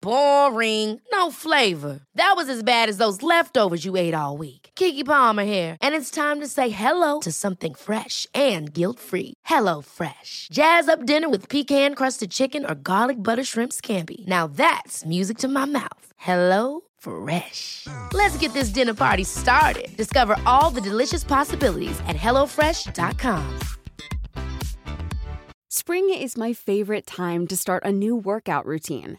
Boring. No flavor. That was as bad as those leftovers you ate all week. Kiki Palmer here, and it's time to say hello to something fresh and guilt-free. Hello Fresh. Jazz up dinner with pecan-crusted chicken or garlic butter shrimp scampi. Now that's music to my mouth. Hello Fresh. Let's get this dinner party started. Discover all the delicious possibilities at hellofresh.com. Spring is my favorite time to start a new workout routine.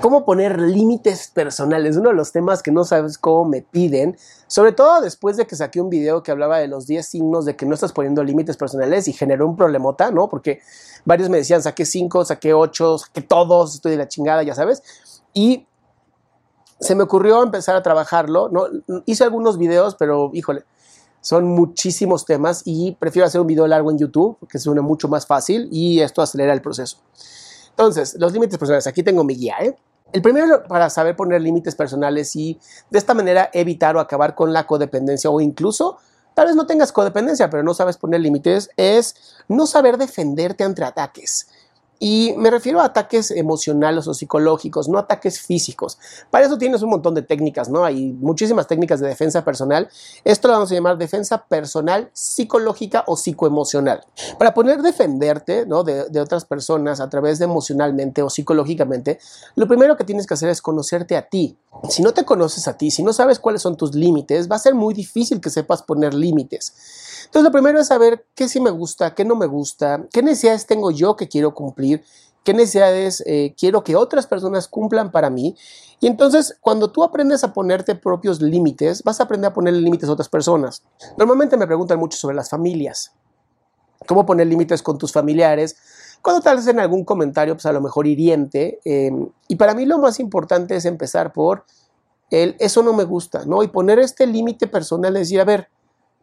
¿Cómo poner límites personales? Uno de los temas que no sabes cómo me piden, sobre todo después de que saqué un video que hablaba de los 10 signos de que no estás poniendo límites personales y generó un problemota, ¿no? Porque varios me decían, saqué 5, saqué 8, saqué todos, estoy de la chingada, ya sabes. Y se me ocurrió empezar a trabajarlo, ¿no? Hice algunos videos, pero híjole, son muchísimos temas y prefiero hacer un video largo en YouTube, porque suena mucho más fácil y esto acelera el proceso. Entonces, los límites personales. Aquí tengo mi guía. ¿eh? El primero para saber poner límites personales y de esta manera evitar o acabar con la codependencia o incluso tal vez no tengas codependencia, pero no sabes poner límites, es no saber defenderte ante ataques. Y me refiero a ataques emocionales o psicológicos, no ataques físicos. Para eso tienes un montón de técnicas, ¿no? Hay muchísimas técnicas de defensa personal. Esto lo vamos a llamar defensa personal psicológica o psicoemocional. Para poder defenderte, ¿no? De, de otras personas a través de emocionalmente o psicológicamente, lo primero que tienes que hacer es conocerte a ti. Si no te conoces a ti, si no sabes cuáles son tus límites, va a ser muy difícil que sepas poner límites. Entonces, lo primero es saber qué sí me gusta, qué no me gusta, qué necesidades tengo yo que quiero cumplir, qué necesidades eh, quiero que otras personas cumplan para mí. Y entonces, cuando tú aprendes a ponerte propios límites, vas a aprender a ponerle límites a otras personas. Normalmente me preguntan mucho sobre las familias. ¿Cómo poner límites con tus familiares? Cuando tal vez en algún comentario, pues a lo mejor hiriente. Eh, y para mí lo más importante es empezar por el eso no me gusta, ¿no? Y poner este límite personal, es decir, a ver,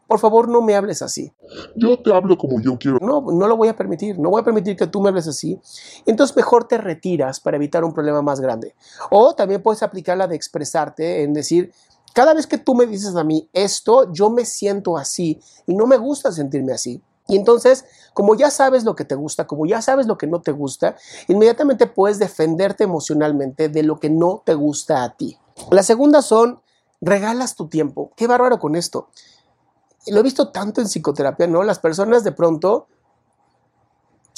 por favor no me hables así. Yo te hablo como yo quiero. No, no lo voy a permitir, no voy a permitir que tú me hables así. Entonces mejor te retiras para evitar un problema más grande. O también puedes aplicar la de expresarte en decir, cada vez que tú me dices a mí esto, yo me siento así y no me gusta sentirme así. Y entonces, como ya sabes lo que te gusta, como ya sabes lo que no te gusta, inmediatamente puedes defenderte emocionalmente de lo que no te gusta a ti. La segunda son, regalas tu tiempo. Qué bárbaro con esto lo he visto tanto en psicoterapia, ¿no? Las personas de pronto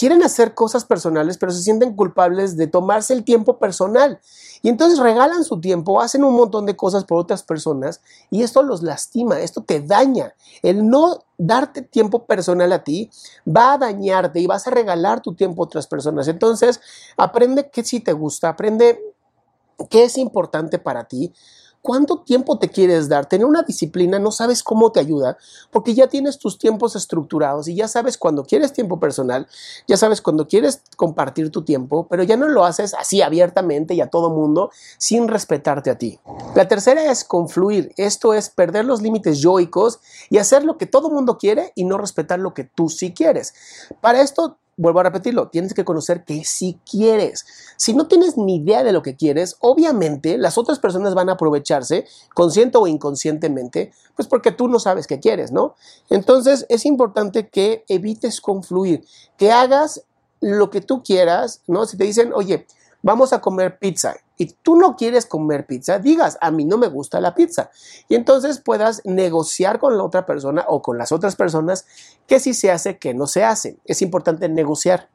quieren hacer cosas personales, pero se sienten culpables de tomarse el tiempo personal. Y entonces regalan su tiempo, hacen un montón de cosas por otras personas y esto los lastima, esto te daña. El no darte tiempo personal a ti va a dañarte y vas a regalar tu tiempo a otras personas. Entonces, aprende qué sí te gusta, aprende qué es importante para ti ¿Cuánto tiempo te quieres dar? Tener una disciplina no sabes cómo te ayuda porque ya tienes tus tiempos estructurados y ya sabes cuando quieres tiempo personal, ya sabes cuando quieres compartir tu tiempo, pero ya no lo haces así abiertamente y a todo mundo sin respetarte a ti. La tercera es confluir. Esto es perder los límites yoicos y hacer lo que todo mundo quiere y no respetar lo que tú sí quieres. Para esto vuelvo a repetirlo, tienes que conocer qué sí quieres. Si no tienes ni idea de lo que quieres, obviamente las otras personas van a aprovecharse, consciente o inconscientemente, pues porque tú no sabes qué quieres, ¿no? Entonces es importante que evites confluir, que hagas lo que tú quieras, ¿no? Si te dicen, oye, vamos a comer pizza y tú no quieres comer pizza, digas, a mí no me gusta la pizza. Y entonces puedas negociar con la otra persona o con las otras personas qué sí se hace, qué no se hace. Es importante negociar.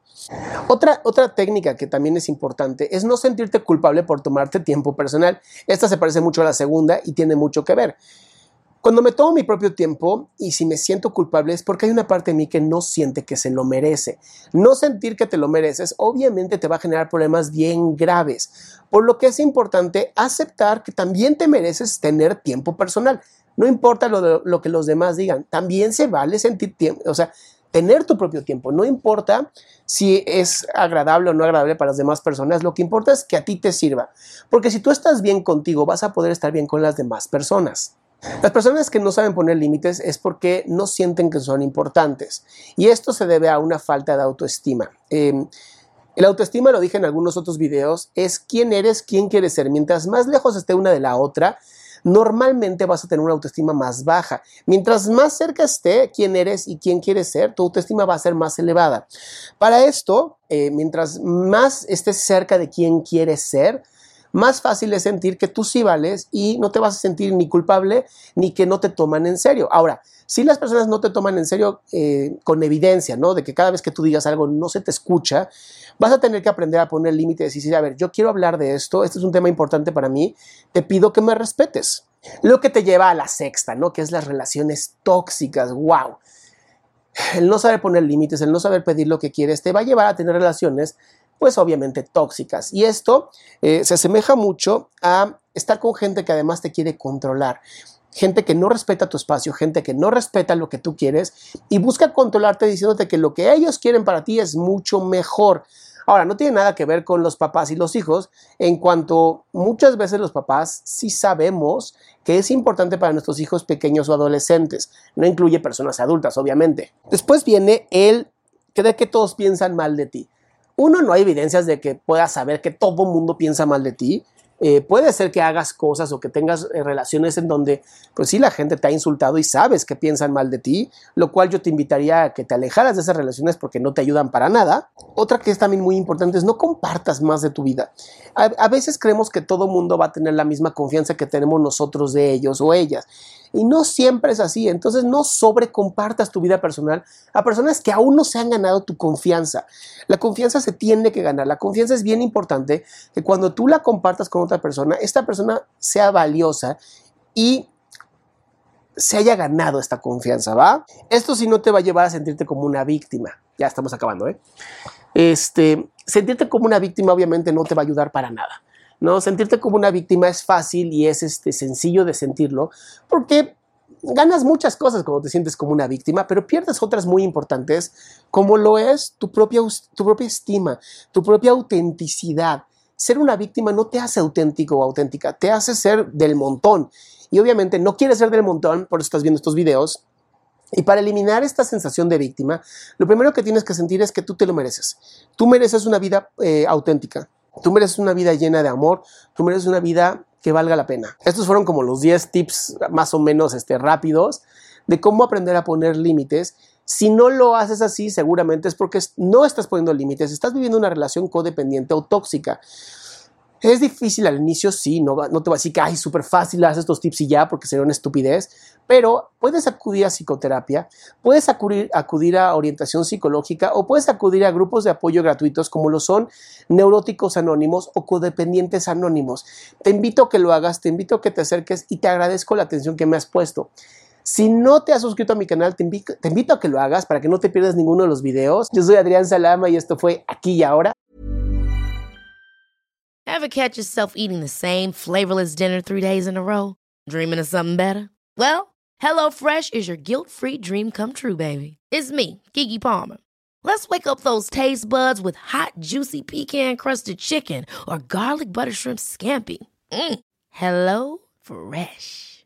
Otra, otra técnica que también es importante es no sentirte culpable por tomarte tiempo personal. Esta se parece mucho a la segunda y tiene mucho que ver. Cuando me tomo mi propio tiempo y si me siento culpable es porque hay una parte de mí que no siente que se lo merece. No sentir que te lo mereces obviamente te va a generar problemas bien graves, por lo que es importante aceptar que también te mereces tener tiempo personal. No importa lo, que los demás digan, también se vale sentir tiempo, o sea, tener tu propio tiempo. No importa si es agradable o no agradable para las demás personas, lo que importa es que a ti te sirva. Porque si tú estás bien contigo, vas a poder estar bien con las demás personas. Las personas que no saben poner límites es porque no sienten que son importantes. Y esto se debe a una falta de autoestima. Eh, el autoestima, lo dije en algunos otros videos, es quién eres, quién quieres ser. Mientras más lejos esté una de la otra, normalmente vas a tener una autoestima más baja. Mientras más cerca esté quién eres y quién quieres ser, tu autoestima va a ser más elevada. Para esto, eh, mientras más estés cerca de quién quieres ser, más fácil es sentir que tú sí vales y no te vas a sentir ni culpable ni que no te toman en serio. Ahora, si las personas no te toman en serio eh, con evidencia, ¿no? De que cada vez que tú digas algo no se te escucha, vas a tener que aprender a poner límites y decir, a ver, yo quiero hablar de esto, este es un tema importante para mí, te pido que me respetes. Lo que te lleva a la sexta, ¿no? Que es las relaciones tóxicas, wow. El no saber poner límites, el no saber pedir lo que quieres, te va a llevar a tener relaciones pues obviamente tóxicas. Y esto eh, se asemeja mucho a estar con gente que además te quiere controlar. Gente que no respeta tu espacio, gente que no respeta lo que tú quieres y busca controlarte diciéndote que lo que ellos quieren para ti es mucho mejor. Ahora, no tiene nada que ver con los papás y los hijos, en cuanto muchas veces los papás sí sabemos que es importante para nuestros hijos pequeños o adolescentes. No incluye personas adultas, obviamente. Después viene el creer que todos piensan mal de ti. Uno, no hay evidencias de que puedas saber que todo mundo piensa mal de ti. Eh, puede ser que hagas cosas o que tengas eh, relaciones en donde, pues sí, la gente te ha insultado y sabes que piensan mal de ti, lo cual yo te invitaría a que te alejaras de esas relaciones porque no te ayudan para nada. Otra que es también muy importante es no compartas más de tu vida. A, a veces creemos que todo mundo va a tener la misma confianza que tenemos nosotros de ellos o ellas. Y no siempre es así. Entonces no sobrecompartas tu vida personal a personas que aún no se han ganado tu confianza. La confianza se tiene que ganar. La confianza es bien importante que cuando tú la compartas con otra persona, esta persona sea valiosa y se haya ganado esta confianza, ¿va? Esto sí no te va a llevar a sentirte como una víctima. Ya estamos acabando, ¿eh? Este, sentirte como una víctima obviamente no te va a ayudar para nada. ¿no? Sentirte como una víctima es fácil y es este, sencillo de sentirlo porque ganas muchas cosas cuando te sientes como una víctima, pero pierdes otras muy importantes, como lo es tu propia, tu propia estima, tu propia autenticidad. Ser una víctima no te hace auténtico o auténtica, te hace ser del montón. Y obviamente no quieres ser del montón, por eso estás viendo estos videos. Y para eliminar esta sensación de víctima, lo primero que tienes que sentir es que tú te lo mereces. Tú mereces una vida eh, auténtica. Tú mereces una vida llena de amor, tú mereces una vida que valga la pena. Estos fueron como los 10 tips más o menos este, rápidos de cómo aprender a poner límites. Si no lo haces así, seguramente es porque no estás poniendo límites, estás viviendo una relación codependiente o tóxica. Es difícil al inicio, sí, no, te voy a decir que es súper fácil, haz estos tips y ya, porque sería una estupidez, pero puedes acudir a psicoterapia, puedes acudir, acudir a orientación psicológica o puedes acudir a grupos de apoyo gratuitos como lo son neuróticos anónimos o codependientes anónimos. Te invito a que lo hagas, te invito a que te acerques y te agradezco la atención que me has puesto. Si no te has suscrito a mi canal, te invito, a que lo hagas para que no te pierdas ninguno de los videos. Yo soy Adrián Salama y esto fue Aquí y Ahora. Ever catch yourself eating the same flavorless dinner three days in a row? Dreaming of something better? Well, HelloFresh is your guilt-free dream come true, baby. It's me, Kiki Palmer. Let's wake up those taste buds with hot, juicy pecan-crusted chicken or garlic butter shrimp scampi. Mm. Hello Fresh.